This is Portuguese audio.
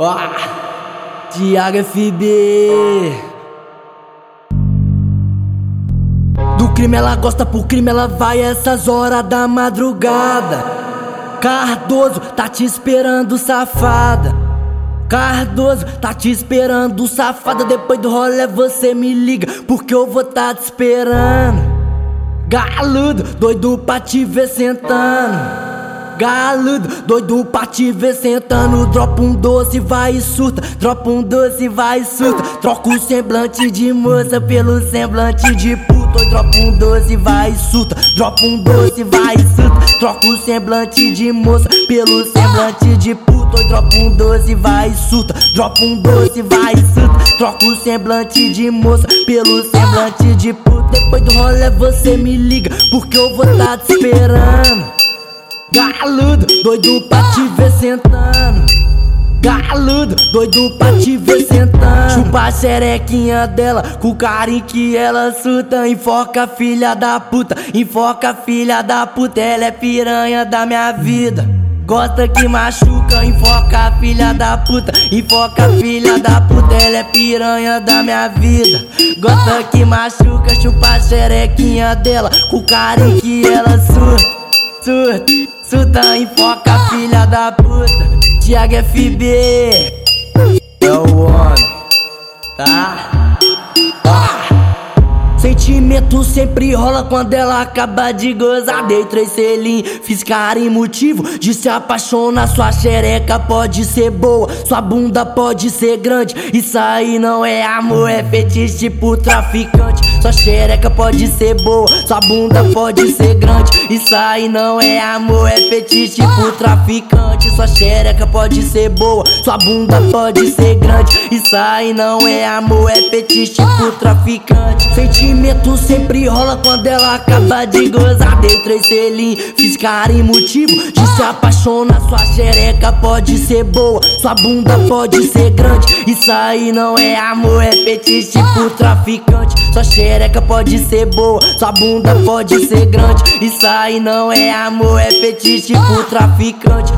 Ah, Thiago FB. Do crime ela gosta, pro crime ela vai essas horas da madrugada. Cardoso tá te esperando, safada. Cardoso tá te esperando, safada. Depois do rolê você me liga, porque eu vou tá te esperando. Galudo, doido pra te ver sentando. Galudo, doido pra te ver sentando. Dropa um doce, vai e surta. Dropa um doce, vai e surta. Troca o semblante de moça pelo semblante de puta. Dropa um doce, vai e surta. Dropa um doce, vai e surta. Troca o semblante de moça pelo semblante de puta. Dropa um doce, vai e surta. Dropa um doce, vai e surta. Troca o semblante de moça pelo semblante de puta. Depois do rolê você me liga, porque eu vou tá te esperando. Galudo, doido pra te ver sentando. Galudo, doido pra te ver sentando. Chupa a xerequinha dela, com o carinho que ela suta. Enfoca filha da puta, enfoca filha da puta. Ela é piranha da minha vida. Gosta que machuca, enfoca filha da puta, enfoca filha da puta, ela é piranha da minha vida. Gosta que machuca, chupa a xerequinha dela, com o carinho que ela surta surta, surta, enfoca, filha da puta. Thiago FB é o homem, tá? Sentimento sempre rola quando ela acaba de gozar. Dei três selinhos, fiz cara motivo de se apaixonar. Sua xereca pode ser boa, sua bunda pode ser grande. Isso aí não é amor, é fetiche tipo traficante. Sua xereca pode ser boa, sua bunda pode ser grande. Isso aí não é amor, é fetiche tipo traficante. Sua xereca pode ser boa, sua bunda pode ser grande. Isso aí não é amor, é fetiche tipo traficante. Sentimento sempre rola quando ela acaba de gozar. Dei três selinhos, fiz cara e motivo de se apaixonar. Sua xereca pode ser boa, sua bunda pode ser grande. Isso aí não é amor, é fetiche tipo traficante. Sua xereca pode ser boa, sua bunda pode ser grande. Isso aí não é amor, é fetiche tipo traficante.